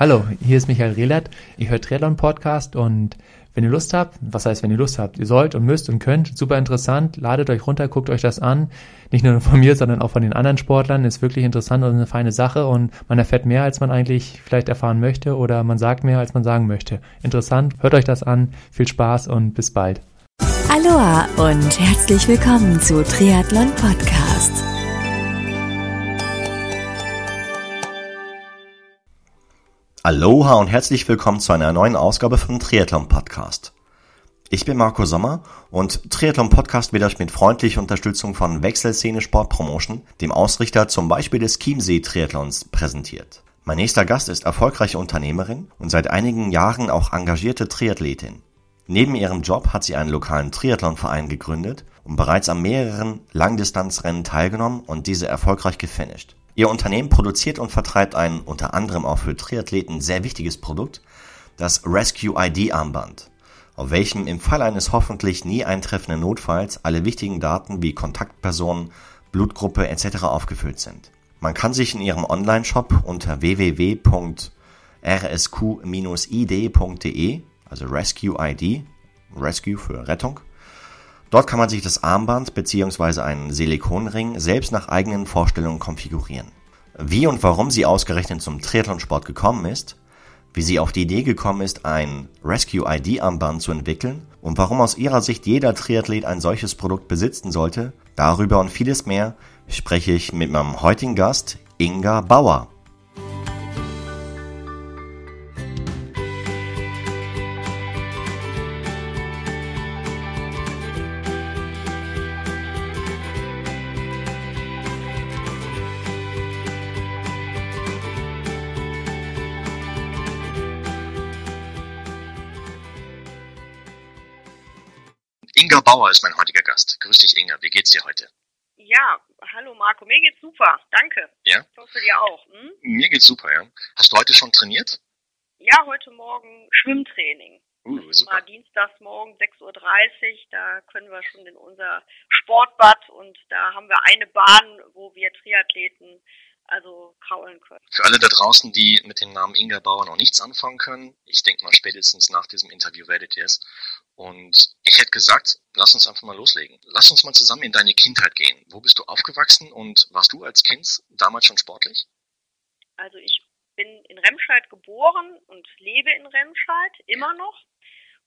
Hallo, hier ist Michael Rehlert. Ihr hört Triathlon Podcast und wenn ihr Lust habt, was heißt, wenn ihr Lust habt, ihr sollt und müsst und könnt, super interessant, ladet euch runter, guckt euch das an. Nicht nur von mir, sondern auch von den anderen Sportlern. Ist wirklich interessant und eine feine Sache und man erfährt mehr, als man eigentlich vielleicht erfahren möchte oder man sagt mehr, als man sagen möchte. Interessant, hört euch das an, viel Spaß und bis bald. Aloha und herzlich willkommen zu Triathlon Podcast. Aloha und herzlich willkommen zu einer neuen Ausgabe vom Triathlon Podcast. Ich bin Marco Sommer und Triathlon Podcast wird euch mit freundlicher Unterstützung von Wechselszene Sportpromotion, dem Ausrichter zum Beispiel des Chiemsee Triathlons, präsentiert. Mein nächster Gast ist erfolgreiche Unternehmerin und seit einigen Jahren auch engagierte Triathletin. Neben ihrem Job hat sie einen lokalen Triathlonverein gegründet und bereits an mehreren Langdistanzrennen teilgenommen und diese erfolgreich gefinisht. Ihr Unternehmen produziert und vertreibt ein unter anderem auch für Triathleten sehr wichtiges Produkt, das Rescue ID Armband, auf welchem im Fall eines hoffentlich nie eintreffenden Notfalls alle wichtigen Daten wie Kontaktpersonen, Blutgruppe etc. aufgefüllt sind. Man kann sich in ihrem Online-Shop unter www.rsq-id.de, also Rescue ID, Rescue für Rettung, Dort kann man sich das Armband bzw. einen Silikonring selbst nach eigenen Vorstellungen konfigurieren. Wie und warum sie ausgerechnet zum Triathlonsport gekommen ist, wie sie auf die Idee gekommen ist, ein Rescue ID Armband zu entwickeln und warum aus ihrer Sicht jeder Triathlet ein solches Produkt besitzen sollte, darüber und vieles mehr spreche ich mit meinem heutigen Gast Inga Bauer. Bauer ist mein heutiger Gast. Grüß dich, Inga. Wie geht's dir heute? Ja, hallo Marco. Mir geht's super. Danke. Ja? Ich hoffe dir auch. Hm? Mir geht's super, ja. Hast du heute schon trainiert? Ja, heute Morgen Schwimmtraining. Uh, Das super. war dienstags morgen 6.30 Uhr. Da können wir schon in unser Sportbad und da haben wir eine Bahn, wo wir Triathleten also kraulen können. Für alle da draußen, die mit dem Namen Inga Bauer noch nichts anfangen können, ich denke mal spätestens nach diesem Interview werdet ihr es. Und ich hätte gesagt, lass uns einfach mal loslegen. Lass uns mal zusammen in deine Kindheit gehen. Wo bist du aufgewachsen und warst du als Kind damals schon sportlich? Also ich bin in Remscheid geboren und lebe in Remscheid immer noch.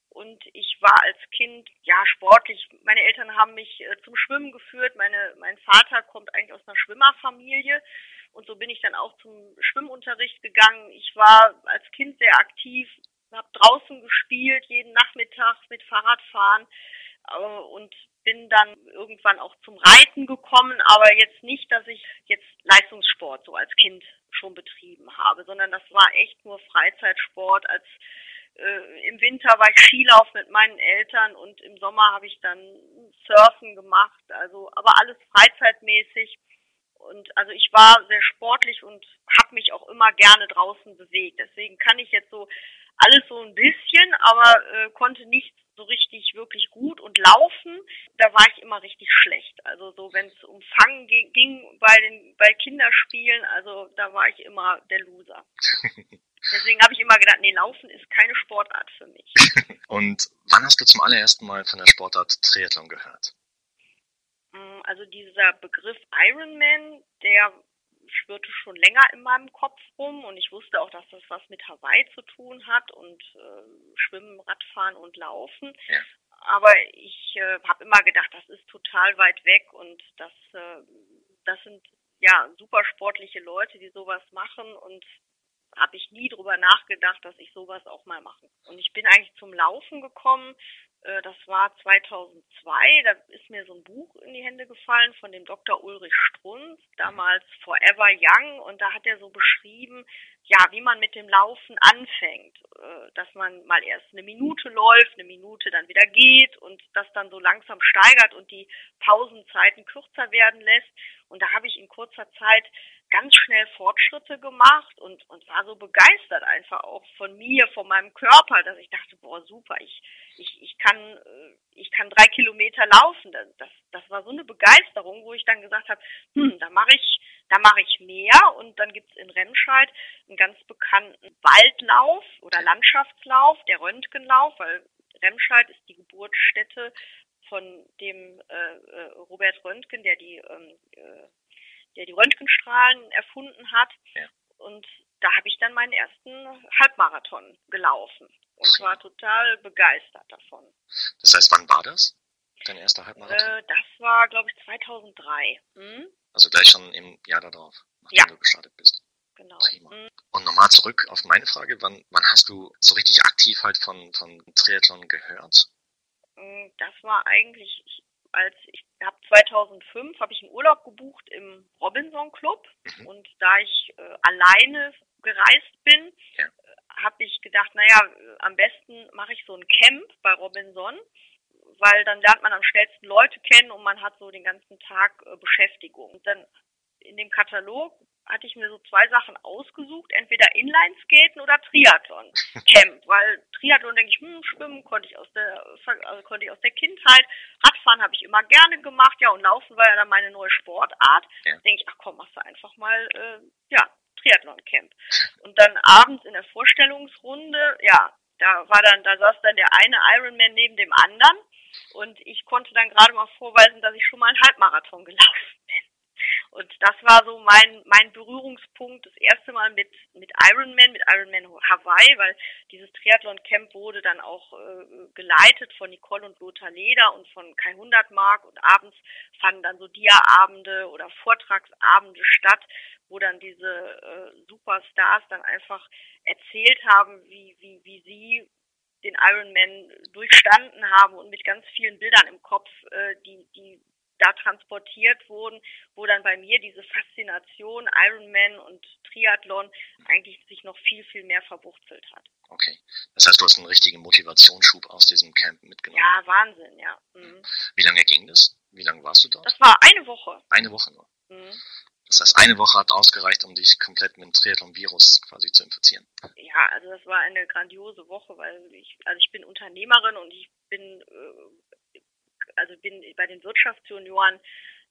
Und ich war als Kind ja sportlich. Meine Eltern haben mich äh, zum Schwimmen geführt. Meine, mein Vater kommt eigentlich aus einer Schwimmerfamilie. Und so bin ich dann auch zum Schwimmunterricht gegangen. Ich war als Kind sehr aktiv, habe draußen gespielt, jeden Nachmittag mit Fahrradfahren äh, und bin dann irgendwann auch zum Reiten gekommen, aber jetzt nicht, dass ich jetzt Leistungssport so als Kind schon betrieben habe, sondern das war echt nur Freizeitsport. Als äh, im Winter war ich Skilauf mit meinen Eltern und im Sommer habe ich dann Surfen gemacht, also aber alles freizeitmäßig. Und also ich war sehr sportlich und habe mich auch immer gerne draußen bewegt. Deswegen kann ich jetzt so alles so ein bisschen, aber äh, konnte nicht so richtig wirklich gut und laufen, da war ich immer richtig schlecht. Also so wenn es um Fangen ging, ging bei den bei Kinderspielen, also da war ich immer der Loser. Deswegen habe ich immer gedacht, nee, Laufen ist keine Sportart für mich. Und wann hast du zum allerersten Mal von der Sportart Triathlon gehört? Mm, Also dieser Begriff Ironman, der schwirrte schon länger in meinem Kopf rum und ich wusste auch, dass das was mit Hawaii zu tun hat und äh, Schwimmen, Radfahren und Laufen. Ja. Aber ich äh, habe immer gedacht, das ist total weit weg und das, äh, das sind ja super sportliche Leute, die sowas machen und habe ich nie drüber nachgedacht, dass ich sowas auch mal mache. Und ich bin eigentlich zum Laufen gekommen. Äh, Das war 2002. Da ist mir so ein Buch in die Hände gefallen von dem Dr. Ulrich Strunz, damals Forever Young. Und da hat er so beschrieben, ja, wie man mit dem Laufen anfängt. Äh, Dass man mal erst eine Minute läuft, eine Minute dann wieder geht und das dann so langsam steigert und die Pausenzeiten kürzer werden lässt. Und da habe ich in kurzer Zeit ganz schnell Fortschritte gemacht und, und war so begeistert einfach auch von mir, von meinem Körper, dass ich dachte, boah, super, ich, ich, ich kann, äh, ich kann drei Kilometer laufen. Das, das, war so eine Begeisterung, wo ich dann gesagt habe, hm, da mache ich da ich mehr und dann gibt's in Remscheid einen ganz bekannten Waldlauf oder Landschaftslauf, der Röntgenlauf, weil Remscheid ist die Geburtsstätte von dem äh, äh, Robert Röntgen, der die, ähm, äh, der die Röntgenstrahlen erfunden hat. Ja. Und da habe ich dann meinen ersten Halbmarathon gelaufen und war total begeistert davon. Das heißt, wann war das? Dein erster Halbmarathon? Äh, das war, glaube ich, 2003. Hm? Also gleich schon im Jahr darauf, nachdem Ja. du gestartet bist. Genau. Prima. Hm. Und nochmal zurück auf meine Frage, wann, wann hast du so richtig aktiv halt von, von Triathlon gehört? Mm, Das war eigentlich, ich- als ich habe 2005 habe ich einen Urlaub gebucht im Robinson Club Mhm. und da ich äh, alleine gereist bin, Ja. habe ich gedacht, naja, äh, am besten mache ich so ein Camp bei Robinson, weil dann lernt man am schnellsten Leute kennen und man hat so den ganzen Tag äh, Beschäftigung. Und dann in dem Katalog hatte ich mir so zwei Sachen ausgesucht, entweder Inlineskaten oder Triathlon Camp, weil Triathlon denke ich, hm, schwimmen konnte ich aus der also konnte ich aus der Kindheit, Radfahren habe ich immer gerne gemacht, ja und Laufen war ja dann meine neue Sportart. Ja. Denke ich, ach komm, machst du einfach mal äh, ja, Triathlon Camp. Und dann abends in der Vorstellungsrunde, ja, da war dann da saß dann der eine Ironman neben dem anderen und ich konnte dann gerade mal vorweisen, dass ich schon mal einen Halbmarathon gelaufen. Und das war so mein, mein Berührungspunkt, das erste Mal mit, mit Ironman, mit Ironman Hawaii, weil dieses Triathlon-Camp wurde dann auch äh, geleitet von Nicole und Lothar Leder und von Kai Hundertmark. Und abends fanden dann so Dia-Abende oder Vortragsabende statt, wo dann diese äh, Superstars dann einfach erzählt haben, wie, wie, wie sie den Ironman durchstanden haben und mit ganz vielen Bildern im Kopf, äh, die, die da transportiert wurden, wo dann bei mir diese Faszination Ironman und Triathlon eigentlich sich noch viel, viel mehr verwurzelt hat. Okay. Das heißt, du hast einen richtigen Motivationsschub aus diesem Camp mitgenommen. Ja, Wahnsinn, ja. Mhm. Wie lange ging das? Wie lange warst du dort? Das war eine Woche. Eine Woche nur. Mhm. Das heißt, eine Woche hat ausgereicht, um dich komplett mit dem Triathlon-Virus quasi zu infizieren. Ja, also das war eine grandiose Woche, weil ich, also ich bin Unternehmerin und ich bin, äh, also bin bei den Wirtschaftsjunioren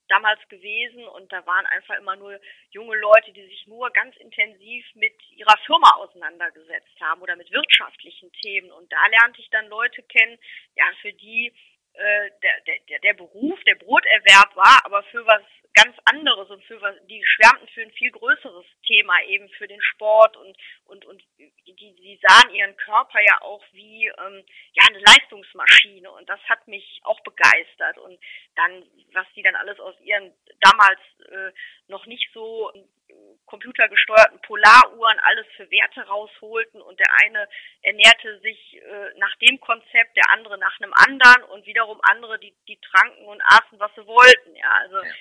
damals gewesen und da waren einfach immer nur junge Leute, die sich nur ganz intensiv mit ihrer Firma auseinandergesetzt haben oder mit wirtschaftlichen Themen. Und da lernte ich dann Leute kennen, ja, für die äh, der, der, der Beruf, der Broterwerb war, aber für was ganz anderes und für was, die schwärmten für ein viel größeres Thema, eben für den Sport und, und, und die, die sahen ihren Körper ja auch wie, ähm, ja, eine Leistungsmaschine und das hat mich auch begeistert und dann, was die dann alles aus ihren damals äh, noch nicht so computergesteuerten Polaruhren alles für Werte rausholten und der eine ernährte sich äh, nach dem Konzept, der andere nach einem anderen und wiederum andere, die, die tranken und aßen, was sie wollten, ja, also Ja.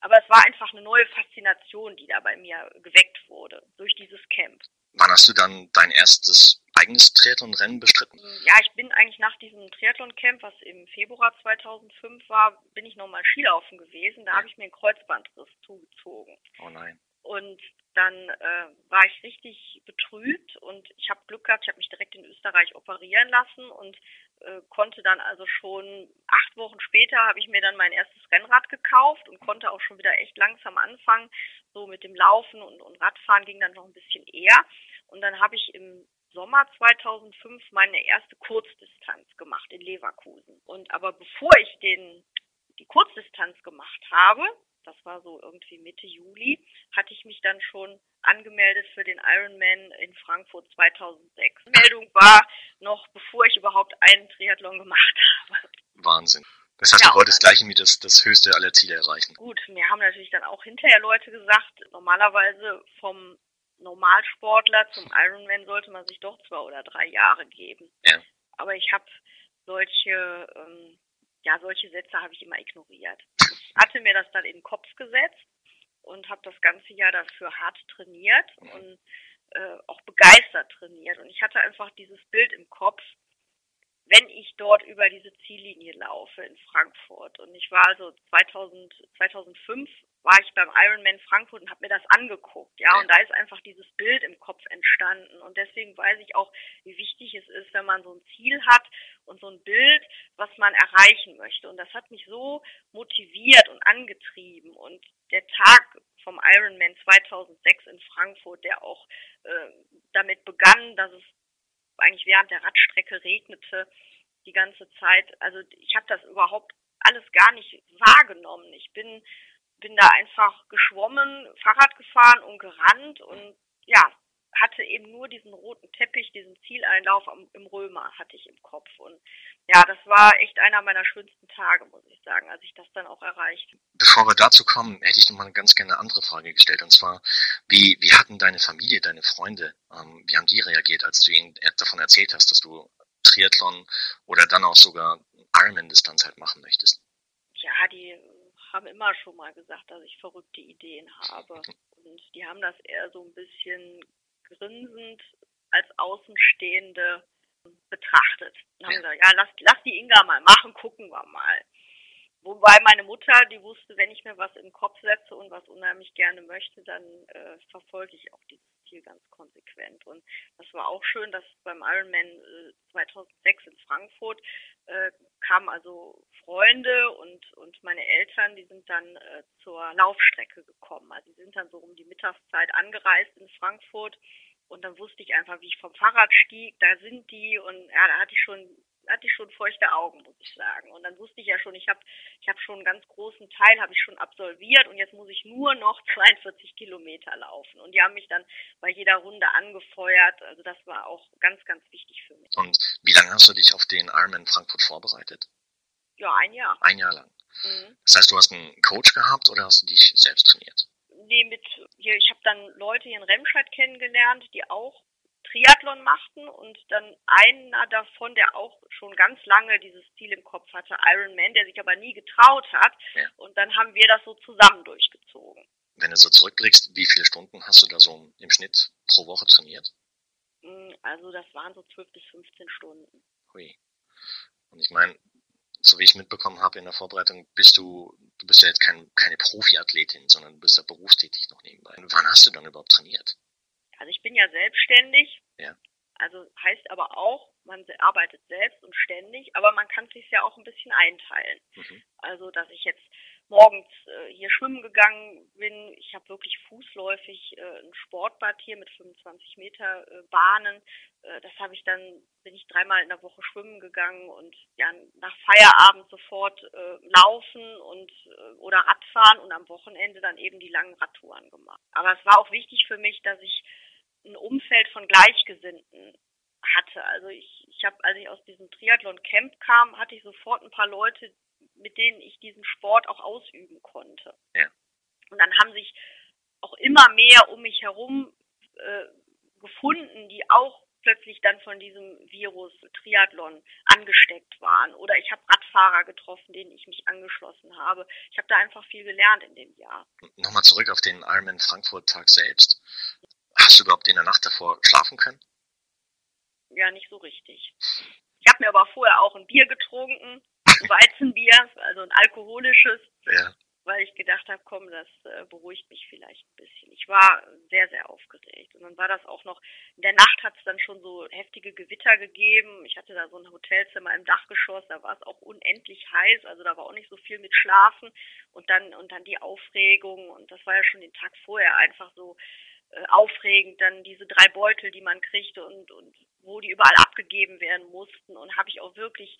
Aber es war einfach eine neue Faszination, die da bei mir geweckt wurde durch dieses Camp. Wann hast du dann dein erstes eigenes Triathlon-Rennen bestritten? Ja, ich bin eigentlich nach diesem Triathlon-Camp, was im Februar 2005 war, bin ich nochmal Skilaufen gewesen. Da habe ich mir einen Kreuzbandriss zugezogen. Oh nein. Und dann äh, war ich richtig betrübt und ich habe Glück gehabt, ich habe mich direkt in Österreich operieren lassen und äh, konnte dann also schon acht Wochen später habe ich mir dann mein erstes Rennrad gekauft und konnte auch schon wieder echt langsam anfangen. So mit dem Laufen und, und Radfahren ging dann noch ein bisschen eher. Und dann habe ich im Sommer 2005 meine erste Kurzdistanz gemacht in Leverkusen. Und aber bevor ich den die Kurzdistanz gemacht habe, das war so irgendwie Mitte Juli, hatte ich mich dann schon angemeldet für den Ironman in Frankfurt 2006. Die Meldung war noch, bevor ich überhaupt einen Triathlon gemacht habe. Wahnsinn. Das heißt, Ja, du wolltest gleich irgendwie das, das höchste aller Ziele erreichen. Gut, mir haben natürlich dann auch hinterher Leute gesagt, normalerweise vom Normalsportler zum Ironman sollte man sich doch zwei oder drei Jahre geben. Ja. Aber ich habe solche, ähm, ja, solche Sätze habe ich immer ignoriert. Hatte mir das dann in den Kopf gesetzt und habe das ganze Jahr dafür hart trainiert und äh, auch begeistert trainiert. Und ich hatte einfach dieses Bild im Kopf, wenn ich dort über diese Ziellinie laufe in Frankfurt. Und ich war also 2000, 2005 war ich beim Ironman Frankfurt und habe mir das angeguckt, ja, und da ist einfach dieses Bild im Kopf entstanden und deswegen weiß ich auch, wie wichtig es ist, wenn man so ein Ziel hat und so ein Bild, was man erreichen möchte und das hat mich so motiviert und angetrieben und der Tag vom Ironman 2006 in Frankfurt, der auch äh, damit begann, dass es eigentlich während der Radstrecke regnete die ganze Zeit. Also ich habe das überhaupt alles gar nicht wahrgenommen. Ich bin bin da einfach geschwommen, Fahrrad gefahren und gerannt und ja, hatte eben nur diesen roten Teppich, diesen Zieleinlauf im Römer hatte ich im Kopf. Und ja, das war echt einer meiner schönsten Tage, muss ich sagen, als ich das dann auch erreichte. Bevor wir dazu kommen, hätte ich noch mal eine ganz gerne andere Frage gestellt. Und zwar, wie, wie hatten deine Familie, deine Freunde, ähm, wie haben die reagiert, als du ihnen davon erzählt hast, dass du Triathlon oder dann auch sogar Ironman-Distanz halt machen möchtest? Ja, die haben immer schon mal gesagt, dass ich verrückte Ideen habe. Und die haben das eher so ein bisschen grinsend als Außenstehende betrachtet. Und haben gesagt, ja, lass, lass die Inga mal machen, gucken wir mal. Wobei meine Mutter, die wusste, wenn ich mir was im Kopf setze und was unheimlich gerne möchte, dann äh, verfolge ich auch dieses Ziel ganz konsequent. Und das war auch schön, dass beim Ironman äh, 2006 in Frankfurt äh, kamen also Freunde und, und meine Eltern, die sind dann äh, zur Laufstrecke gekommen. Also die sind dann so um die Mittagszeit angereist in Frankfurt und dann wusste ich einfach, wie ich vom Fahrrad stieg, da sind die und ja, da hatte ich schon hatte ich schon feuchte Augen, muss ich sagen. Und dann wusste ich ja schon, ich habe ich hab schon einen ganz großen Teil habe ich schon absolviert und jetzt muss ich nur noch 42 Kilometer laufen. Und die haben mich dann bei jeder Runde angefeuert. Also das war auch ganz, ganz wichtig für mich. Und wie lange hast du dich auf den Ironman Frankfurt vorbereitet? Ja, ein Jahr. Ein Jahr lang. Mhm. Das heißt, du hast einen Coach gehabt oder hast du dich selbst trainiert? Nee, mit hier, ich habe dann Leute hier in Remscheid kennengelernt, die auch Triathlon machten und dann einer davon, der auch schon ganz lange dieses Ziel im Kopf hatte, Ironman, der sich aber nie getraut hat. Ja. Und dann haben wir das so zusammen durchgezogen. Wenn du so zurückblickst, wie viele Stunden hast du da so im Schnitt pro Woche trainiert? Hm, also das waren so 12 bis 15 Stunden. Hui. Und ich meine, so wie ich mitbekommen habe in der Vorbereitung, bist du, du bist ja jetzt kein, keine Profiathletin, sondern du bist ja berufstätig noch nebenbei. Wann hast du dann überhaupt trainiert? Also ich bin ja selbstständig. Ja. Also heißt aber auch, man arbeitet selbst und ständig, aber man kann sich ja auch ein bisschen einteilen. Mhm. Also dass ich jetzt morgens äh, hier schwimmen gegangen bin. Ich habe wirklich fußläufig äh, ein Sportbad hier mit 25 Meter äh, Bahnen. Äh, das habe ich dann, bin ich dreimal in der Woche schwimmen gegangen und ja nach Feierabend sofort äh, laufen und äh, oder Radfahren und am Wochenende dann eben die langen Radtouren gemacht. Aber es war auch wichtig für mich, dass ich ein Umfeld von Gleichgesinnten hatte. Also ich, ich habe, als ich aus diesem Triathlon-Camp kam, hatte ich sofort ein paar Leute, mit denen ich diesen Sport auch ausüben konnte. Ja. Und dann haben sich auch immer mehr um mich herum äh, gefunden, die auch plötzlich dann von diesem Virus Triathlon angesteckt waren. Oder ich habe Radfahrer getroffen, denen ich mich angeschlossen habe. Ich habe da einfach viel gelernt in dem Jahr. Nochmal zurück auf den Ironman Frankfurt-Tag selbst. Hast du überhaupt in der Nacht davor schlafen können? Ja, nicht so richtig. Ich habe mir aber vorher auch ein Bier getrunken, ein Weizenbier, also ein alkoholisches, ja. weil ich gedacht habe, komm, das äh, beruhigt mich vielleicht ein bisschen. Ich war sehr, sehr aufgeregt. Und dann war das auch noch, in der Nacht hat es dann schon so heftige Gewitter gegeben. Ich hatte da so ein Hotelzimmer im Dachgeschoss, da war es auch unendlich heiß, also da war auch nicht so viel mit Schlafen und dann, und dann die Aufregung und das war ja schon den Tag vorher einfach so, aufregend, dann diese drei Beutel, die man kriegte und, und wo die überall abgegeben werden mussten und habe ich auch wirklich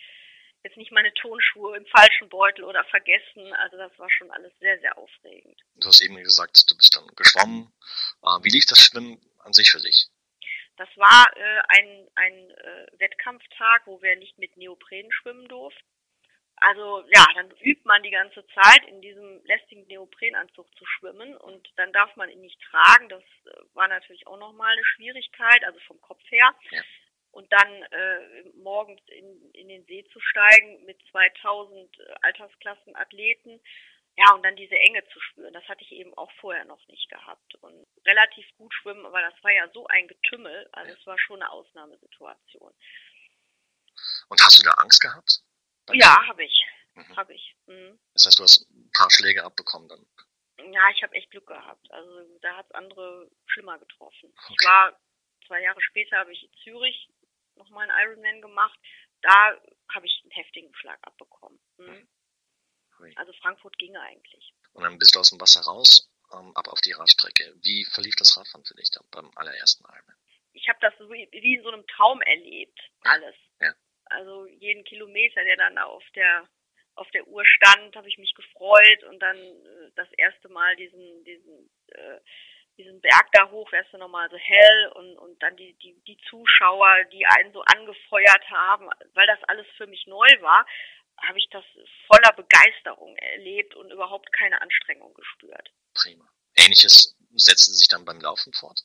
jetzt nicht meine Tonschuhe im falschen Beutel oder vergessen. Also das war schon alles sehr, sehr aufregend. Du hast eben gesagt, du bist dann geschwommen. Äh, wie lief das Schwimmen an sich für dich? Das war äh, ein, ein äh, Wettkampftag, wo wir nicht mit Neopren schwimmen durften. Also ja, dann übt man die ganze Zeit in diesem lästigen Neoprenanzug zu schwimmen und dann darf man ihn nicht tragen. Das äh, war natürlich auch nochmal eine Schwierigkeit, also vom Kopf her. Ja. Und dann äh, morgens in, in den See zu steigen mit 2000 äh, Altersklassenathleten. Ja, und dann diese Enge zu spüren, das hatte ich eben auch vorher noch nicht gehabt. Und relativ gut schwimmen, aber das war ja so ein Getümmel, also es war schon eine Ausnahmesituation. Und hast du da Angst gehabt? Ja, habe ich. Mhm. Habe ich. Mhm. Das heißt, du hast ein paar Schläge abbekommen dann? Ja, ich habe echt Glück gehabt. Also da hat es andere schlimmer getroffen. Okay. Ich war zwei Jahre später habe ich in Zürich nochmal einen Ironman gemacht. Da habe ich einen heftigen Schlag abbekommen. Mhm. Also Frankfurt ging eigentlich. Und dann bist du aus dem Wasser raus. ähm, ab auf die Radstrecke. Wie verlief das Radfahren für dich dann beim allerersten Ironman? Ich habe das so wie, wie in so einem Traum erlebt, alles. Ja. Also jeden Kilometer, der dann auf der auf der Uhr stand, habe ich mich gefreut und dann äh, das erste Mal diesen diesen äh, diesen Berg da hoch, wärst du nochmal so hell und, und dann die, die, die Zuschauer, die einen so angefeuert haben, weil das alles für mich neu war, habe ich das voller Begeisterung erlebt und überhaupt keine Anstrengung gespürt. Prima. Ähnliches setzte sich dann beim Laufen fort?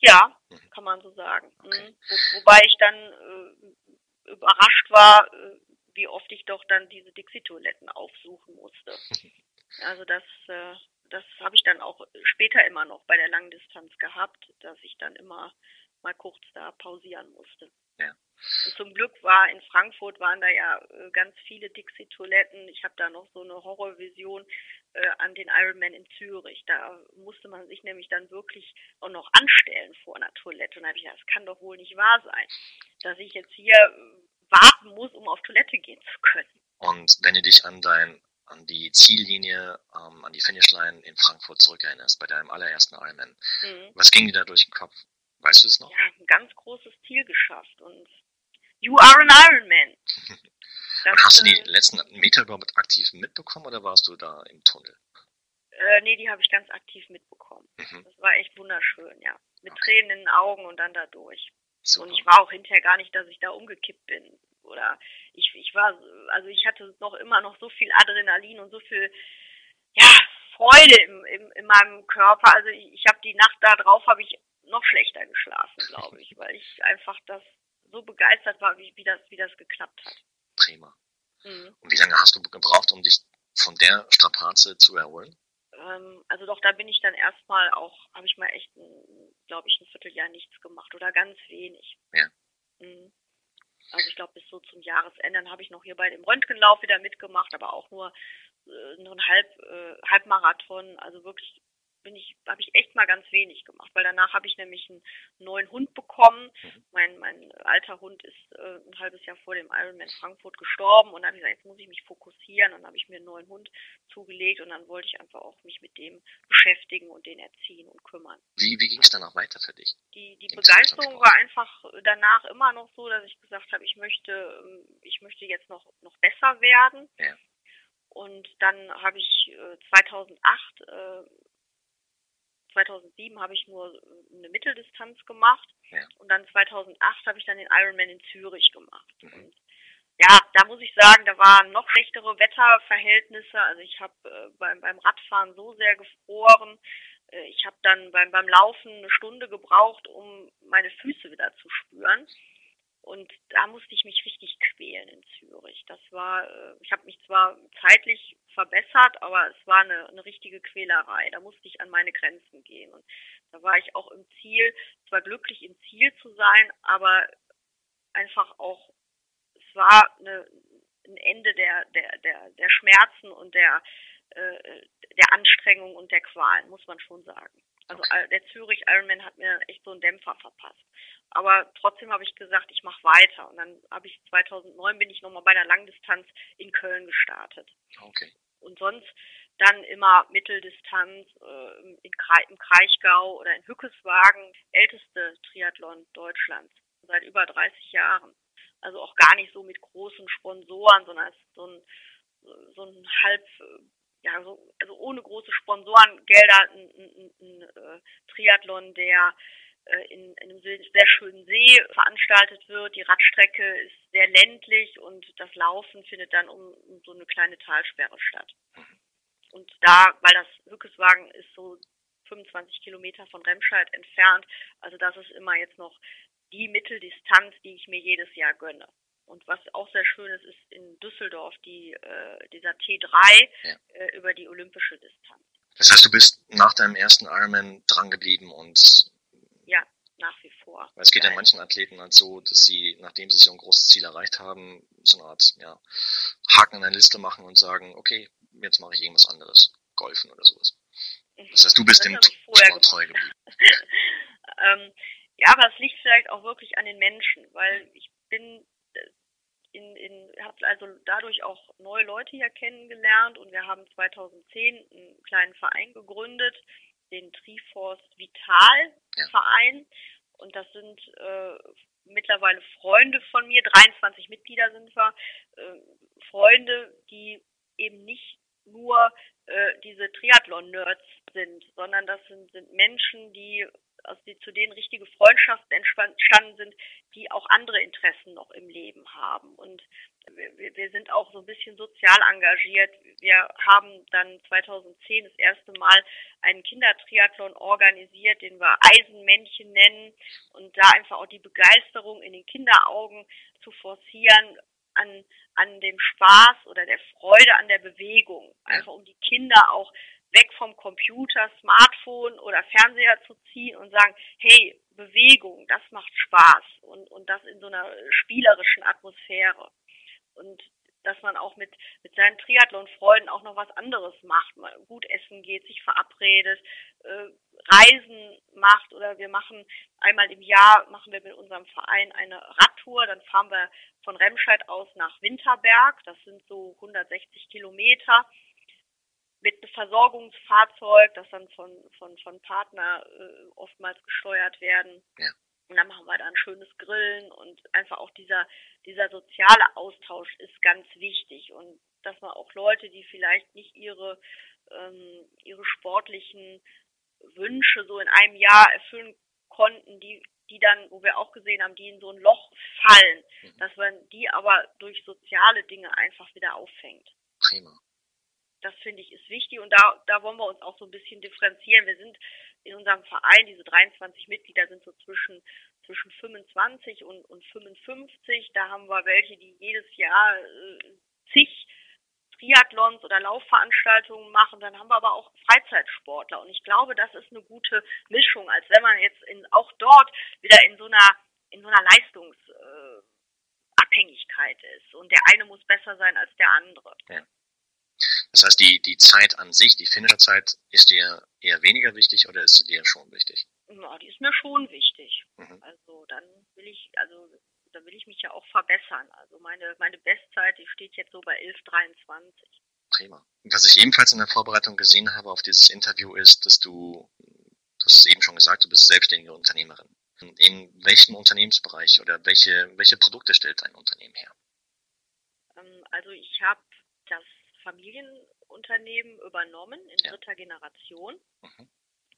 Ja, Mhm. kann man so sagen. Okay. Mhm. Wo, wobei ich dann äh, überrascht war, äh, wie oft ich doch dann diese Dixie-Toiletten aufsuchen musste. Also das, äh, das habe ich dann auch später immer noch bei der Langdistanz gehabt, dass ich dann immer mal kurz da pausieren musste. Ja. Und zum Glück war in Frankfurt waren da ja äh, ganz viele Dixie-Toiletten. Ich habe da noch so eine Horrorvision äh, an den Ironman in Zürich. Da musste man sich nämlich dann wirklich auch noch anstellen vor einer Toilette. Und da habe ich gedacht, das kann doch wohl nicht wahr sein, dass ich jetzt hier äh, warten muss, um auf Toilette gehen zu können. Und wenn du dich an dein an die Ziellinie, ähm, an die Finishline in Frankfurt zurückerinnerst, bei deinem allerersten Ironman, Mhm. was ging dir da durch den Kopf? Weißt du es noch? Ja, ein ganz großes Ziel geschafft und you are an Ironman. Das, Und hast du die äh, letzten Meter überhaupt aktiv mitbekommen oder warst du da im Tunnel? Äh, nee, die habe ich ganz aktiv mitbekommen. Mhm. Das war echt wunderschön, ja. Mit Okay. Tränen in den Augen und dann da durch. Super. Und ich war auch hinterher gar nicht, dass ich da umgekippt bin. Oder ich, ich war, so- also ich hatte noch immer noch so viel Adrenalin und so viel, ja, Freude im, im, in meinem Körper. Also ich, ich habe die Nacht da drauf, habe ich noch schlechter geschlafen, glaube ich, weil ich einfach das so begeistert war, wie, wie das, wie das geklappt hat. Prima. Mhm. Und wie lange hast du gebraucht, um dich von der Strapaze zu erholen? Ähm, also doch, da bin ich dann erstmal auch, habe ich mal echt, glaube ich, ein Vierteljahr nichts gemacht oder ganz wenig. Ja. Mhm. Also ich glaube, bis so zum Jahresende dann habe ich noch hier bei dem Röntgenlauf wieder mitgemacht, aber auch nur äh, nur ein Halb, äh, Halbmarathon. Also wirklich bin ich, habe ich echt mal ganz wenig gemacht, weil danach habe ich nämlich einen neuen Hund bekommen. Mhm. Mein, mein alter Hund ist äh, ein halbes Jahr vor dem Ironman Frankfurt gestorben und dann habe ich gesagt, jetzt muss ich mich fokussieren und dann habe ich mir einen neuen Hund zugelegt und dann wollte ich einfach auch mich mit dem beschäftigen und den erziehen und kümmern. Wie, wie ging es danach weiter für dich? Die, die Begeisterung war einfach danach immer noch so, dass ich gesagt habe, ich möchte, ähm, ich möchte jetzt noch, noch besser werden. Ja. Und dann habe ich äh, 2008, äh, 2007 habe ich nur äh, eine Mitteldistanz gemacht Ja. und dann 2008 habe ich dann den Ironman in Zürich gemacht. Mhm. Und ja, da muss ich sagen, da waren noch schlechtere Wetterverhältnisse. Also ich habe äh, beim, beim Radfahren so sehr gefroren. Äh, ich habe dann beim, beim Laufen eine Stunde gebraucht, um meine Füße wieder zu spüren. Und da musste ich mich richtig quälen in Zürich. Das war, äh, ich habe mich zwar zeitlich verbessert, aber es war eine, eine richtige Quälerei. Da musste ich an meine Grenzen gehen. Und da war ich auch im Ziel, zwar glücklich im Ziel zu sein, aber einfach auch, es war eine, ein Ende der, der, der, der Schmerzen und der, äh, der Anstrengung und der Qualen, muss man schon sagen. Also Okay. äh, der Zürich Ironman hat mir echt so einen Dämpfer verpasst. Aber trotzdem habe ich gesagt, ich mache weiter. Und dann habe ich 2009 bin ich nochmal bei einer Langdistanz in Köln gestartet. Okay. Und sonst dann immer Mitteldistanz äh, in Kre im Kraichgau oder in Hückeswagen, älteste Triathlon Deutschlands seit über 30 Jahren. Also auch gar nicht so mit großen Sponsoren, sondern es ist so ein, so ein halb, ja, so, also ohne große Sponsorengelder ein, ein, ein, ein äh, Triathlon, der in, in einem sehr schönen See veranstaltet wird. Die Radstrecke ist sehr ländlich und das Laufen findet dann um, um so eine kleine Talsperre statt. Und da, weil das Hückeswagen ist so 25 Kilometer von Remscheid entfernt, also das ist immer jetzt noch die Mitteldistanz, die ich mir jedes Jahr gönne. Und was auch sehr schön ist, ist in Düsseldorf die, äh, dieser T3 Ja. äh, über die olympische Distanz. Das heißt, du bist nach deinem ersten Ironman dran geblieben und weil es geht ja manchen Athleten halt so, dass sie, nachdem sie so ein großes Ziel erreicht haben, so eine Art ja, Haken in eine Liste machen und sagen, okay, jetzt mache ich irgendwas anderes, Golfen oder sowas. Das heißt, du bist dem Sport treu geblieben. ähm, ja, aber es liegt vielleicht auch wirklich an den Menschen, weil ich bin, äh, in, in habe also dadurch auch neue Leute hier kennengelernt und wir haben 2010 einen kleinen Verein gegründet, den Triforce Vital Verein. Und das sind äh, mittlerweile Freunde von mir, 23 Mitglieder sind wir, äh, Freunde, die eben nicht nur äh, diese Triathlon-Nerds sind, sondern das sind, sind Menschen, die aus die, zu denen richtige Freundschaften entstanden sind, die auch andere Interessen noch im Leben haben. Und wir, wir sind auch so ein bisschen sozial engagiert. Wir haben dann 2010 das erste Mal einen Kindertriathlon organisiert, den wir Eisenmännchen nennen und da einfach auch die Begeisterung in den Kinderaugen zu forcieren an, an dem Spaß oder der Freude an der Bewegung. Einfach um die Kinder auch weg vom Computer, Smartphone oder Fernseher zu ziehen und sagen, hey, Bewegung, das macht Spaß und, und das in so einer spielerischen Atmosphäre. Und dass man auch mit, mit seinen Triathlon-Freunden auch noch was anderes macht, mal gut essen geht, sich verabredet, äh, Reisen macht oder wir machen einmal im Jahr machen wir mit unserem Verein eine Radtour, dann fahren wir von Remscheid aus nach Winterberg, das sind so 160 Kilometer Versorgungsfahrzeug, das dann von, von, von Partner äh, oftmals gesteuert werden. Ja. Und dann machen wir da ein schönes Grillen und einfach auch dieser, dieser soziale Austausch ist ganz wichtig und dass man auch Leute, die vielleicht nicht ihre, ähm, ihre sportlichen Wünsche so in einem Jahr erfüllen konnten, die, die dann, wo wir auch gesehen haben, die in so ein Loch fallen, mhm. dass man die aber durch soziale Dinge einfach wieder auffängt. Prima das finde ich ist wichtig und da, da wollen wir uns auch so ein bisschen differenzieren. Wir sind in unserem Verein, diese 23 Mitglieder sind so zwischen, zwischen 25 und, und 55. Da haben wir welche, die jedes Jahr äh, zig Triathlons oder Laufveranstaltungen machen. Dann haben wir aber auch Freizeitsportler. Und ich glaube, das ist eine gute Mischung, als wenn man jetzt in, auch dort wieder in so einer, in so einer Leistungsabhängigkeit äh, ist. Und der eine muss besser sein als der andere. Ja. Das heißt, die, die Zeit an sich, die Finisherzeit, ist dir eher weniger wichtig oder ist sie dir schon wichtig? Ja, die ist mir schon wichtig. Mhm. Also dann will ich, also da will ich mich ja auch verbessern. Also meine, meine Bestzeit, die steht jetzt so bei 11,23. Prima. Was ich ebenfalls in der Vorbereitung gesehen habe auf dieses Interview ist, dass du, du hast es eben schon gesagt, du bist selbstständige Unternehmerin. In welchem Unternehmensbereich oder welche, welche Produkte stellt dein Unternehmen her? Ähm, also ich habe das Familienunternehmen übernommen in ja. dritter Generation. Mhm.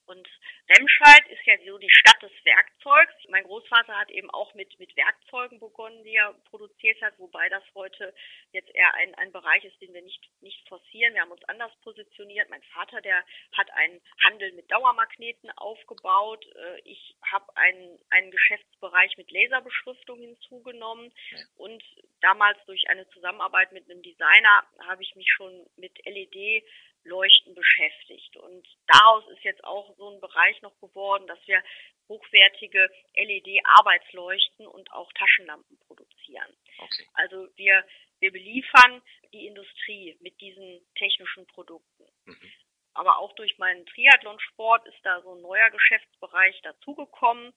Und Remscheid ist ja so die Stadt des Werkzeugs. Mein Großvater hat eben auch mit, mit Werkzeugen begonnen, die er produziert hat, wobei das heute jetzt eher ein, ein Bereich ist, den wir nicht, nicht forcieren. Wir haben uns anders positioniert. Mein Vater, der hat einen Handel mit Dauermagneten aufgebaut. Äh, ich habe einen, einen Geschäftsbereich mit Laserbeschriftung hinzugenommen. Und damals durch eine Zusammenarbeit mit einem Designer habe ich mich schon mit LED Leuchten beschäftigt. Und daraus ist jetzt auch so ein Bereich noch geworden, dass wir hochwertige LED-Arbeitsleuchten und auch Taschenlampen produzieren. Okay. Also wir, wir beliefern die Industrie mit diesen technischen Produkten. Mhm. Aber auch durch meinen Triathlonsport ist da so ein neuer Geschäftsbereich dazugekommen,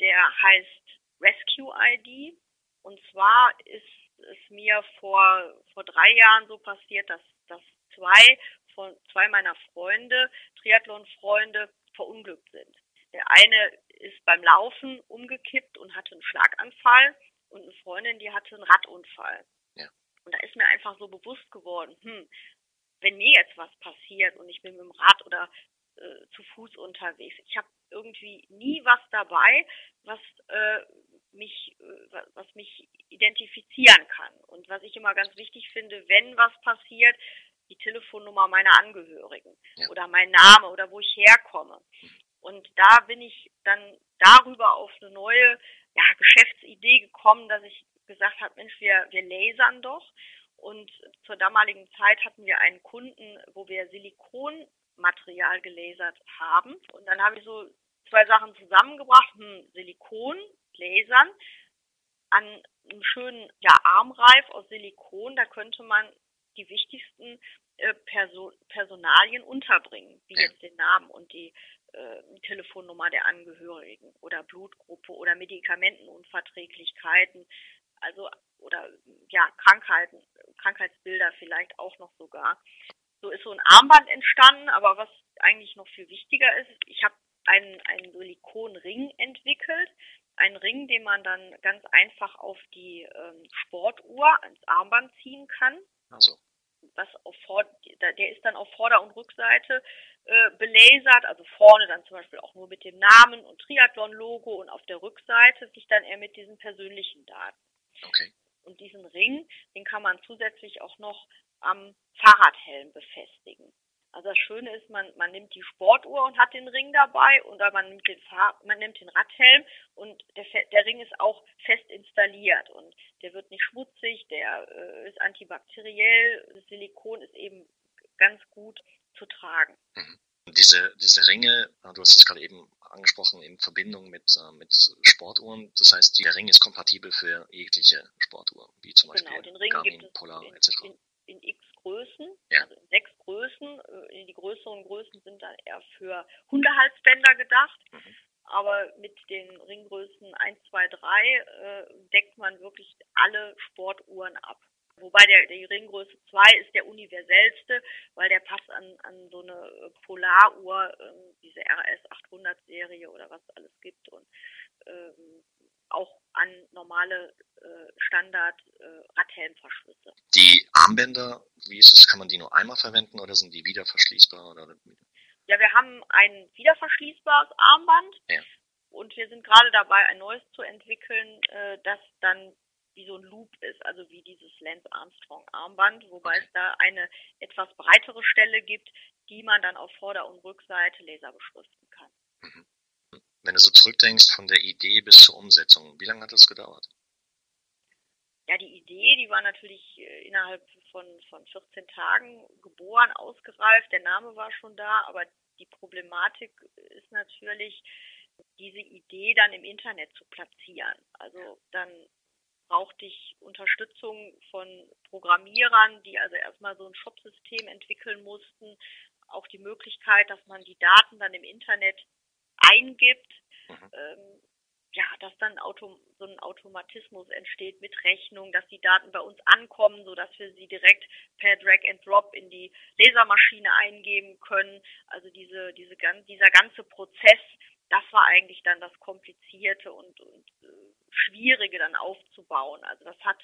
der heißt Rescue ID. Und zwar ist es mir vor, vor drei Jahren so passiert, dass, dass zwei von zwei meiner Freunde, Triathlon-Freunde, verunglückt sind. Der eine ist beim Laufen umgekippt und hatte einen Schlaganfall und eine Freundin, die hatte einen Radunfall. Ja. Und da ist mir einfach so bewusst geworden, hm, wenn mir jetzt was passiert und ich bin mit dem Rad oder äh, zu Fuß unterwegs, ich habe irgendwie nie was dabei, was äh, mich, äh, was mich identifizieren kann. Und was ich immer ganz wichtig finde, wenn was passiert, die Telefonnummer meiner Angehörigen ja. oder mein Name oder wo ich herkomme. Und da bin ich dann darüber auf eine neue ja, Geschäftsidee gekommen, dass ich gesagt habe, Mensch, wir, wir lasern doch. Und zur damaligen Zeit hatten wir einen Kunden, wo wir Silikonmaterial gelasert haben. Und dann habe ich so zwei Sachen zusammengebracht, hm, Silikon, Lasern, an einem schönen ja, Armreif aus Silikon, da könnte man die wichtigsten äh, Person, Personalien unterbringen, wie ja. jetzt den Namen und die äh, Telefonnummer der Angehörigen oder Blutgruppe oder Medikamentenunverträglichkeiten. also oder ja, Krankheiten, Krankheitsbilder vielleicht auch noch sogar. So ist so ein Armband entstanden, aber was eigentlich noch viel wichtiger ist, ich habe einen, einen Silikonring entwickelt, einen Ring, den man dann ganz einfach auf die ähm, Sportuhr ans Armband ziehen kann. Also. Was auf Vor der ist dann auf Vorder- und Rückseite äh, belasert, also vorne dann zum Beispiel auch nur mit dem Namen und Triathlon-Logo und auf der Rückseite sich dann eher mit diesen persönlichen Daten. Okay. Und diesen Ring, den kann man zusätzlich auch noch am Fahrradhelm befestigen. Also das Schöne ist, man, man nimmt die Sportuhr und hat den Ring dabei oder man nimmt den, Fahr man nimmt den Radhelm und der, der Ring ist auch fest installiert und der wird nicht schmutzig, der äh, ist antibakteriell, das Silikon ist eben ganz gut zu tragen. Mhm. Diese, diese Ringe, du hast es gerade eben angesprochen, in Verbindung mit, äh, mit Sportuhren. Das heißt, der Ring ist kompatibel für jegliche Sportuhr, wie zum genau, Beispiel den Ring Garmin, Polar in, etc. In, in x Größen, Ja. also in sechs Größen. Äh, Die größeren Größen sind dann eher für Hundehalsbänder gedacht. Mhm. Aber mit den Ringgrößen 1, 2, 3 äh, deckt man wirklich alle Sportuhren ab. Wobei der, die Ringgröße 2 ist der universellste, weil der passt an, an so eine äh, Polaruhr, ähm, diese RS 800 Serie oder was es alles gibt und ähm, auch an normale äh, Standard äh, Radhelmverschlüsse. Die Armbänder, wie ist es, kann man die nur einmal verwenden oder sind die wieder verschließbar? Oder? Ja, wir haben ein wiederverschließbares Armband Ja. und wir sind gerade dabei, ein neues zu entwickeln, äh, das dann wie so ein Loop ist, also wie dieses Lance Armstrong Armband, wobei Okay. es da eine etwas breitere Stelle gibt, die man dann auf Vorder- und Rückseite laser beschriften kann. Wenn du so zurückdenkst von der Idee bis zur Umsetzung, wie lange hat das gedauert? Ja, die Idee, die war natürlich äh, innerhalb von, von 14 Tagen geboren, ausgereift, der Name war schon da, aber die Problematik ist natürlich, diese Idee dann im Internet zu platzieren. Also dann brauchte ich Unterstützung von Programmierern, die also erstmal so ein Shopsystem entwickeln mussten, auch die Möglichkeit, dass man die Daten dann im Internet eingibt, Mhm. ähm, ja, dass dann Auto, so ein Automatismus entsteht mit Rechnung, dass die Daten bei uns ankommen, so dass wir sie direkt per Drag and Drop in die Lasermaschine eingeben können. Also diese, diese, dieser ganze Prozess, das war eigentlich dann das Komplizierte und, und äh, Schwierige dann aufzubauen. Also das hat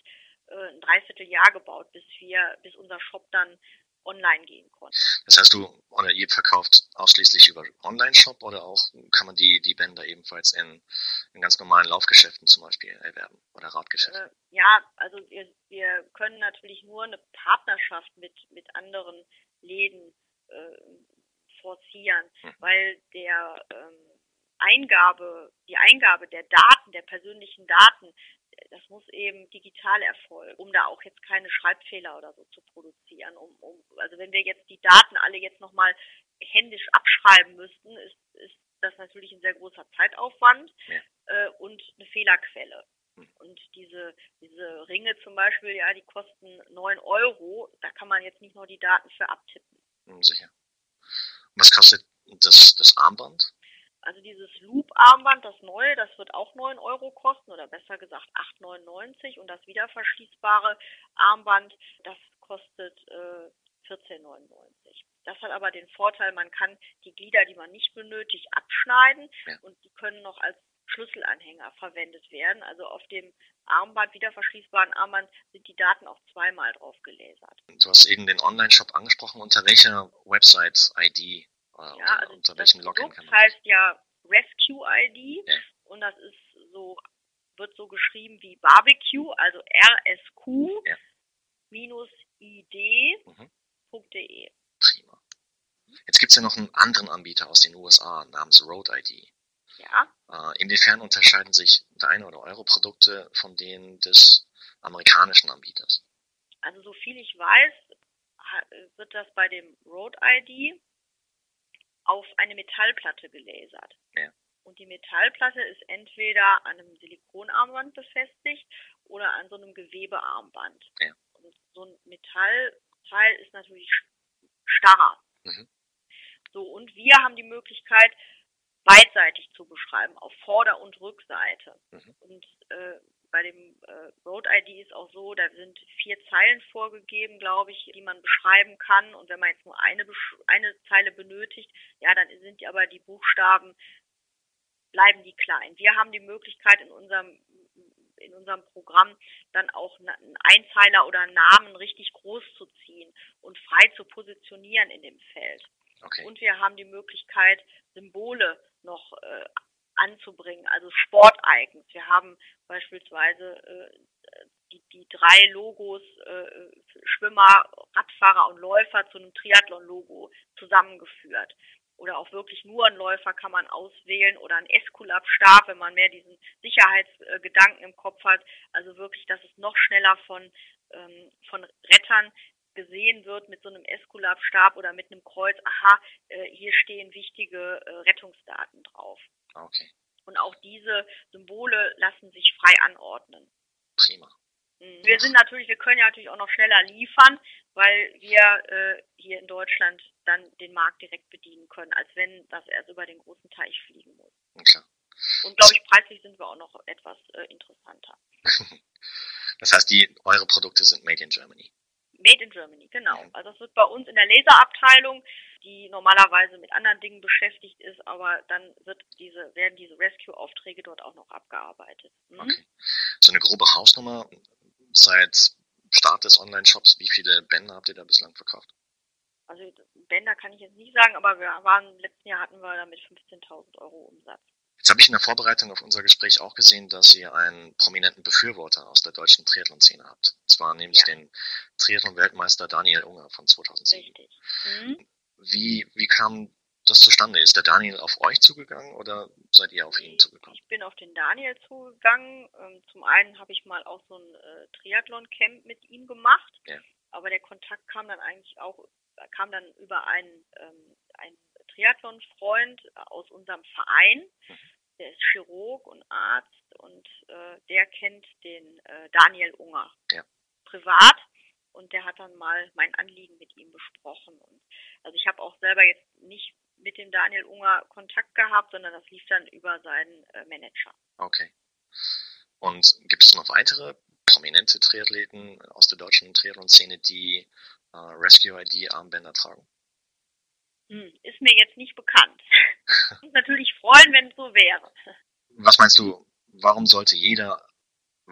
äh, ein Dreivierteljahr gebaut, bis wir, bis unser Shop dann online gehen konnte. Das heißt, du oder ihr verkauft ausschließlich über Online-Shop oder auch kann man die, die Bänder ebenfalls in, in ganz normalen Laufgeschäften zum Beispiel erwerben oder Radgeschäften? Äh, ja, also wir, wir können natürlich nur eine Partnerschaft mit, mit anderen Läden äh, forcieren, Mhm. weil der ähm, Eingabe, die Eingabe der Daten, der persönlichen Daten, das muss eben digital erfolgen, um da auch jetzt keine Schreibfehler oder so zu produzieren. Um, um, also wenn wir jetzt die Daten alle jetzt nochmal händisch abschreiben müssten, ist, ist das natürlich ein sehr großer Zeitaufwand Ja. äh, und eine Fehlerquelle. Hm. Und diese, diese Ringe zum Beispiel, ja, die kosten neun Euro. Da kann man jetzt nicht nur die Daten für abtippen. Hm, Sicher. Und was kostet das, das Armband? Also dieses Loop-Armband, das neue, das wird auch 9 Euro kosten oder besser gesagt 8,99 und das wiederverschließbare Armband, das kostet äh, 14,99. Das hat aber den Vorteil, man kann die Glieder, die man nicht benötigt, abschneiden Ja. und die können noch als Schlüsselanhänger verwendet werden. Also auf dem Armband, wiederverschließbaren Armband, sind die Daten auch zweimal drauf gelasert. Du hast eben den Online-Shop angesprochen. Unter welcher Website-ID, äh, Ja, also unter das welchem Login Produkt kann man das? heißt ja Rescue ID Ja. und das ist so wird so geschrieben wie Barbecue, also RSQ Ja. minus ID.de. Mhm. Prima. Jetzt gibt's ja noch einen anderen Anbieter aus den USA namens Road ID. Ja, Äh, inwiefern unterscheiden sich deine oder eure Produkte von denen des amerikanischen Anbieters? also so viel ich weiß, wird das bei dem Road ID auf eine Metallplatte gelasert. Ja. Und die Metallplatte ist entweder an einem Silikonarmband befestigt oder an so einem Gewebearmband. Ja. Und so ein Metallteil ist natürlich starrer. Mhm. So, und wir haben die Möglichkeit, beidseitig zu beschreiben, auf Vorder- und Rückseite. Mhm. Und äh, bei dem äh, Road ID ist auch so, da sind vier Zeilen vorgegeben, glaube ich, die man beschreiben kann. Und wenn man jetzt nur eine, eine Zeile benötigt, ja, dann sind aber die Buchstaben, bleiben die klein. Wir haben die Möglichkeit in unserem in unserem Programm dann auch einen Einzeiler oder einen Namen richtig groß zu ziehen und frei zu positionieren in dem Feld. Okay. Und wir haben die Möglichkeit, Symbole noch äh, anzubringen, also Sporteigens. Wir haben beispielsweise äh, die, die drei Logos äh, Schwimmer, Radfahrer und Läufer zu einem Triathlon-Logo zusammengeführt. Oder auch wirklich nur einen Läufer kann man auswählen oder einen Esculap-Stab, wenn man mehr diesen Sicherheitsgedanken im Kopf hat. Also wirklich, dass es noch schneller von, ähm, von Rettern gesehen wird mit so einem Esculap-Stab oder mit einem Kreuz, aha, äh, hier stehen wichtige äh, Rettungsdaten drauf. Okay. Und auch diese Symbole lassen sich frei anordnen. Prima. Mhm. Wir sind natürlich, wir können ja natürlich auch noch schneller liefern, weil wir äh, hier in Deutschland dann den Markt direkt bedienen können, als wenn das erst über den großen Teich fliegen muss. Klar. Und glaube ich, preislich sind wir auch noch etwas äh, interessanter. das heißt, die eure Produkte sind made in Germany. Made in Germany, genau. Also das wird bei uns in der Laserabteilung, die normalerweise mit anderen Dingen beschäftigt ist, aber dann wird diese, werden diese Rescue-Aufträge dort auch noch abgearbeitet. Mhm. Okay. So eine grobe Hausnummer seit Start des Online-Shops, wie viele Bänder habt ihr da bislang verkauft? Also Bänder kann ich jetzt nicht sagen, aber wir waren im letzten Jahr hatten wir damit 15.000 Euro Umsatz. Jetzt habe ich in der Vorbereitung auf unser Gespräch auch gesehen, dass ihr einen prominenten Befürworter aus der deutschen Triathlon-Szene habt. Zwar nämlich ja. den Triathlon-Weltmeister Daniel Unger von 2007. Richtig. Mhm. Wie, wie kam das zustande? Ist der Daniel auf euch zugegangen oder seid ihr auf ihn zugekommen? Ich bin auf den Daniel zugegangen. Ähm, zum einen habe ich mal auch so ein äh, Triathlon-Camp mit ihm gemacht. Ja. Aber der Kontakt kam dann eigentlich auch, kam dann über einen, ähm, einen Triathlon-Freund aus unserem Verein. Mhm. Der ist Chirurg und Arzt und äh, der kennt den äh, Daniel Unger ja. privat und der hat dann mal mein Anliegen mit ihm besprochen. Und also ich habe auch selber jetzt nicht mit dem Daniel Unger Kontakt gehabt, sondern das lief dann über seinen äh, Manager. Okay. Und gibt es noch weitere prominente Triathleten aus der deutschen Triathlon-Szene, die äh, Rescue ID Armbänder tragen? Hm, ist mir jetzt nicht bekannt. Ich würde natürlich freuen, wenn es so wäre. Was meinst du, warum sollte jeder,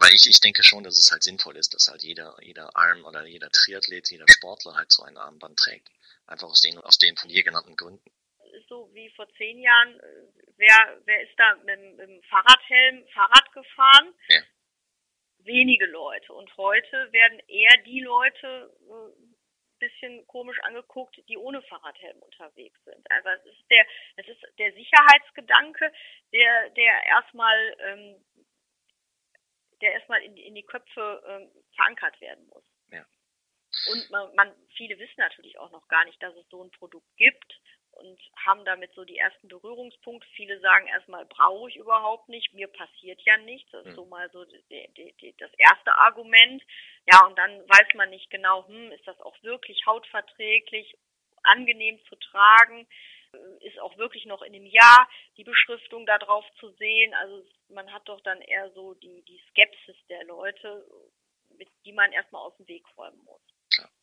weil ich, ich denke schon, dass es halt sinnvoll ist, dass halt jeder, jeder Arm oder jeder Triathlet, jeder Sportler halt so ein Armband trägt. Einfach aus den, aus den von dir genannten Gründen. Ist so wie vor zehn Jahren, wer, wer ist da mit, mit dem Fahrradhelm Fahrrad gefahren? Ja. Wenige Leute. Und heute werden eher die Leute äh, bisschen komisch angeguckt, die ohne Fahrradhelm unterwegs sind. Also es ist der, es ist der Sicherheitsgedanke, der, der erstmal, ähm, der erstmal in, in die Köpfe ähm, verankert werden muss. Ja. Und man, man, viele wissen natürlich auch noch gar nicht, dass es so ein Produkt gibt und haben damit so die ersten Berührungspunkte. Viele sagen erstmal, brauche ich überhaupt nicht, mir passiert ja nichts. Das ist hm. so mal so die, die, die, das erste Argument. Ja, und dann weiß man nicht genau, hm, ist das auch wirklich hautverträglich, angenehm zu tragen? Ist auch wirklich noch in dem Jahr die Beschriftung da drauf zu sehen? Also man hat doch dann eher so die, die Skepsis der Leute, mit die man erstmal aus dem Weg räumen muss.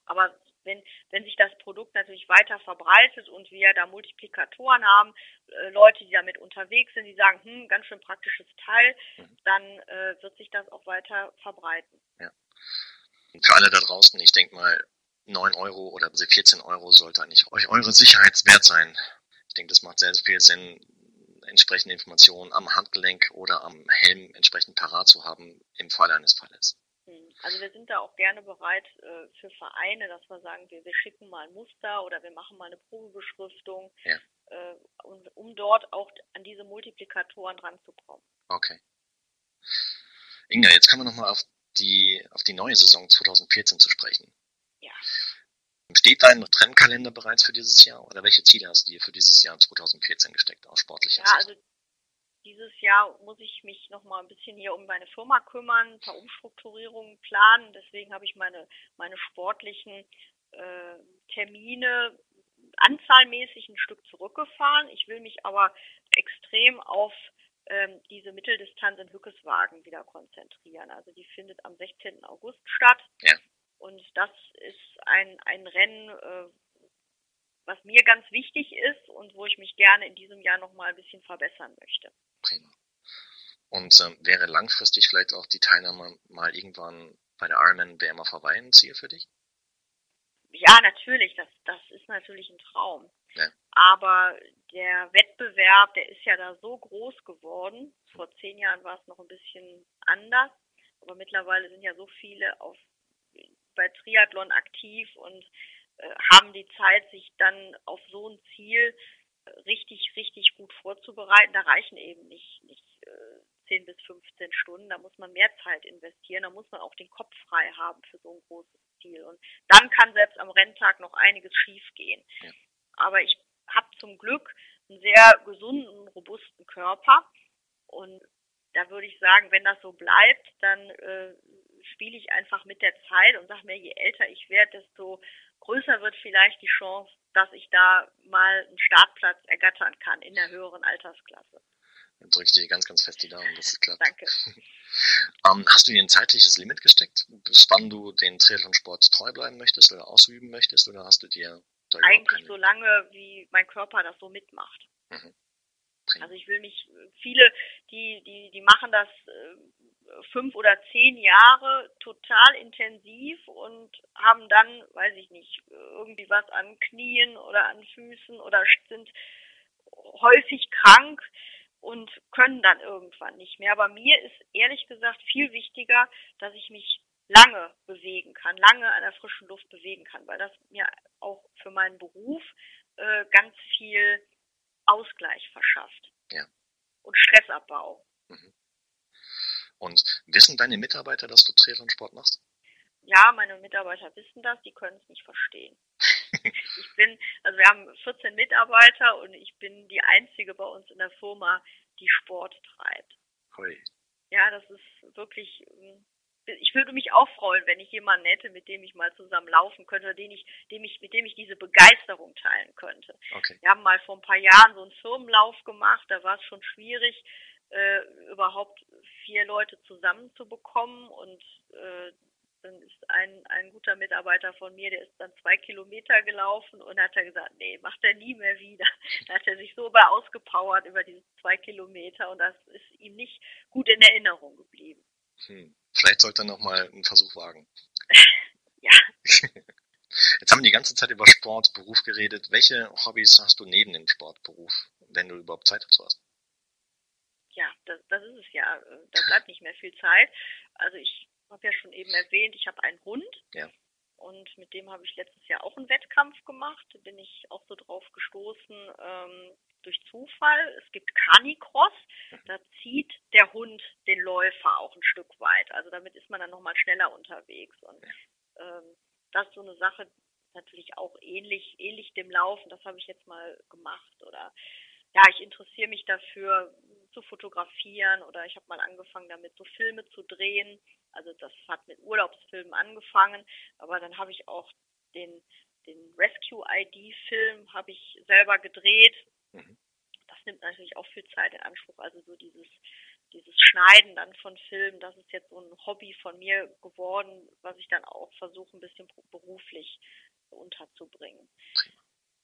Aber wenn, wenn sich das Produkt natürlich weiter verbreitet und wir da Multiplikatoren haben, äh, Leute, die damit unterwegs sind, die sagen, hm, ganz schön praktisches Teil, mhm. dann äh, wird sich das auch weiter verbreiten. Ja. Und für alle da draußen, ich denke mal, 9 Euro oder 14 Euro sollte eigentlich euch eure Sicherheitswert sein. Ich denke, das macht sehr, sehr viel Sinn, entsprechende Informationen am Handgelenk oder am Helm entsprechend parat zu haben im Fall eines Falles. Also wir sind da auch gerne bereit äh, für Vereine, dass wir sagen, wir, wir schicken mal ein Muster oder wir machen mal eine Probebeschriftung, ja. äh, um, um dort auch an diese Multiplikatoren ranzukommen. Okay. Inga, jetzt kommen wir nochmal auf die, auf die neue Saison 2014 zu sprechen. Ja. Steht dein Trennkalender bereits für dieses Jahr oder welche Ziele hast du dir für dieses Jahr 2014 gesteckt aus sportlicher ja, Sicht? Also dieses Jahr muss ich mich noch mal ein bisschen hier um meine Firma kümmern, ein paar Umstrukturierungen planen. Deswegen habe ich meine, meine sportlichen äh, Termine anzahlmäßig ein Stück zurückgefahren. Ich will mich aber extrem auf ähm, diese Mitteldistanz in Hückeswagen wieder konzentrieren. Also die findet am 16. August statt. Ja. Und das ist ein, ein Rennen, äh, was mir ganz wichtig ist und wo ich mich gerne in diesem Jahr nochmal ein bisschen verbessern möchte. Prima. Und ähm, wäre langfristig vielleicht auch die Teilnahme mal irgendwann bei der Ironman WM Hawaii ein Ziel für dich? Ja, natürlich, das, das ist natürlich ein Traum. Ja. Aber der Wettbewerb, der ist ja da so groß geworden. Vor zehn Jahren war es noch ein bisschen anders, aber mittlerweile sind ja so viele auf, bei Triathlon aktiv und äh, haben die Zeit, sich dann auf so ein Ziel äh, richtig, richtig gut vorzubereiten. Da reichen eben nicht, nicht äh, 10 bis 15 Stunden. Da muss man mehr Zeit investieren. Da muss man auch den Kopf frei haben für so ein großes Ziel. Und dann kann selbst am Renntag noch einiges schiefgehen. Ja. Aber ich habe zum Glück einen sehr gesunden, robusten Körper. Und da würde ich sagen, wenn das so bleibt, dann äh, spiele ich einfach mit der Zeit und sage mir, je älter ich werde, desto größer wird vielleicht die Chance, dass ich da mal einen Startplatz ergattern kann in der höheren Altersklasse. Dann drücke ich dir ganz, ganz fest die Daumen, dass es klappt. Danke. ähm, hast du dir ein zeitliches Limit gesteckt, bis wann du den Triathlonsport treu bleiben möchtest oder ausüben möchtest, oder hast du dir da Eigentlich so lange, wie mein Körper das so mitmacht. Mhm. Also ich will mich, viele, die, die, die machen das äh, fünf oder zehn Jahre total intensiv und haben dann, weiß ich nicht, irgendwie was an Knien oder an Füßen oder sind häufig krank und können dann irgendwann nicht mehr. Aber mir ist ehrlich gesagt viel wichtiger, dass ich mich lange bewegen kann, lange an der frischen Luft bewegen kann, weil das mir auch für meinen Beruf äh, ganz viel Ausgleich verschafft. Ja. Und Stressabbau. Mhm. Und wissen deine Mitarbeiter, dass du Triathlonsport machst? Ja, meine Mitarbeiter wissen das, die können es nicht verstehen. ich bin, also wir haben 14 Mitarbeiter und ich bin die einzige bei uns in der Firma, die Sport treibt. Hui. Ja, das ist wirklich, ähm, ich würde mich auch freuen, wenn ich jemanden hätte, mit dem ich mal zusammen laufen könnte, den ich, dem ich, mit dem ich diese Begeisterung teilen könnte. Okay. Wir haben mal vor ein paar Jahren so einen Firmenlauf gemacht, da war es schon schwierig, äh, überhaupt vier Leute zusammenzubekommen und äh, dann ist ein, ein guter Mitarbeiter von mir, der ist dann zwei Kilometer gelaufen und hat er gesagt, nee, macht er nie mehr wieder. Da hat er sich so über ausgepowert über diese zwei Kilometer und das ist ihm nicht gut in Erinnerung geblieben. Hm. Vielleicht sollte er nochmal einen Versuch wagen. ja. Jetzt haben wir die ganze Zeit über Sport, Beruf geredet. Welche Hobbys hast du neben dem Sportberuf, wenn du überhaupt Zeit dazu hast? Ja, das, das ist es ja. Da bleibt nicht mehr viel Zeit. Also ich habe ja schon eben erwähnt, ich habe einen Hund. Ja. Und mit dem habe ich letztes Jahr auch einen Wettkampf gemacht. Da bin ich auch so drauf gestoßen ähm, durch Zufall. Es gibt Canicross. Da zieht der Hund den Läufer auch ein Stück weit. Also damit ist man dann nochmal schneller unterwegs. Und ähm, das ist so eine Sache, natürlich auch ähnlich, ähnlich dem Laufen. Das habe ich jetzt mal gemacht. Oder ja, ich interessiere mich dafür zu fotografieren oder ich habe mal angefangen damit so Filme zu drehen. Also das hat mit Urlaubsfilmen angefangen, aber dann habe ich auch den den Rescue ID Film habe ich selber gedreht. Mhm. Das nimmt natürlich auch viel Zeit in Anspruch, also so dieses dieses Schneiden dann von Filmen, das ist jetzt so ein Hobby von mir geworden, was ich dann auch versuche ein bisschen beruflich unterzubringen.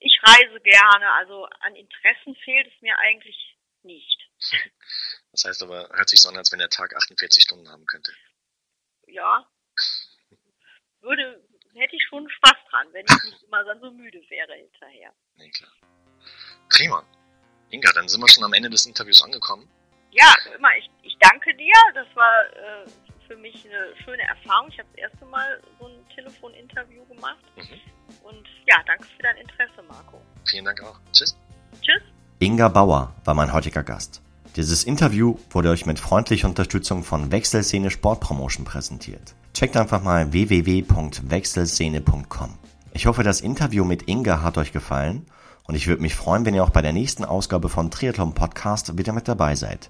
Ich reise gerne, also an Interessen fehlt es mir eigentlich nicht. Das heißt aber, hört sich so an, als wenn der Tag 48 Stunden haben könnte. Ja. Würde, hätte ich schon Spaß dran, wenn ich nicht immer dann so müde wäre hinterher. Nee, klar. Prima. Inga, dann sind wir schon am Ende des Interviews angekommen. Ja, immer, ich, ich danke dir. Das war äh, für mich eine schöne Erfahrung. Ich habe das erste Mal so ein Telefoninterview gemacht. Mhm. Und ja, danke für dein Interesse, Marco. Vielen Dank auch. Tschüss. Tschüss. Inga Bauer war mein heutiger Gast. Dieses Interview wurde euch mit freundlicher Unterstützung von Wechselszene Sportpromotion präsentiert. Checkt einfach mal www.wechselszene.com. Ich hoffe, das Interview mit Inga hat euch gefallen und ich würde mich freuen, wenn ihr auch bei der nächsten Ausgabe von Triathlon Podcast wieder mit dabei seid.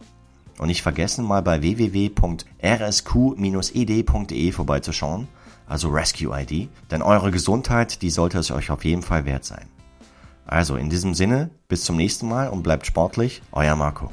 Und nicht vergessen, mal bei www.rsq-ed.de vorbeizuschauen, also Rescue ID, denn eure Gesundheit, die sollte es euch auf jeden Fall wert sein. Also in diesem Sinne, bis zum nächsten Mal und bleibt sportlich, euer Marco.